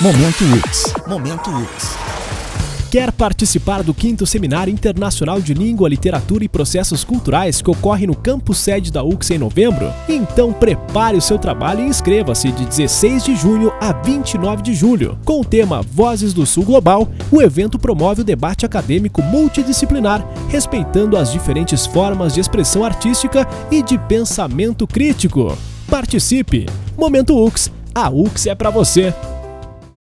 Momento UX. Momento UX. Quer participar do 5 Seminário Internacional de Língua, Literatura e Processos Culturais que ocorre no campus sede da UX em novembro? Então prepare o seu trabalho e inscreva-se de 16 de junho a 29 de julho. Com o tema Vozes do Sul Global, o evento promove o debate acadêmico multidisciplinar, respeitando as diferentes formas de expressão artística e de pensamento crítico. Participe! Momento UX, a UX é para você!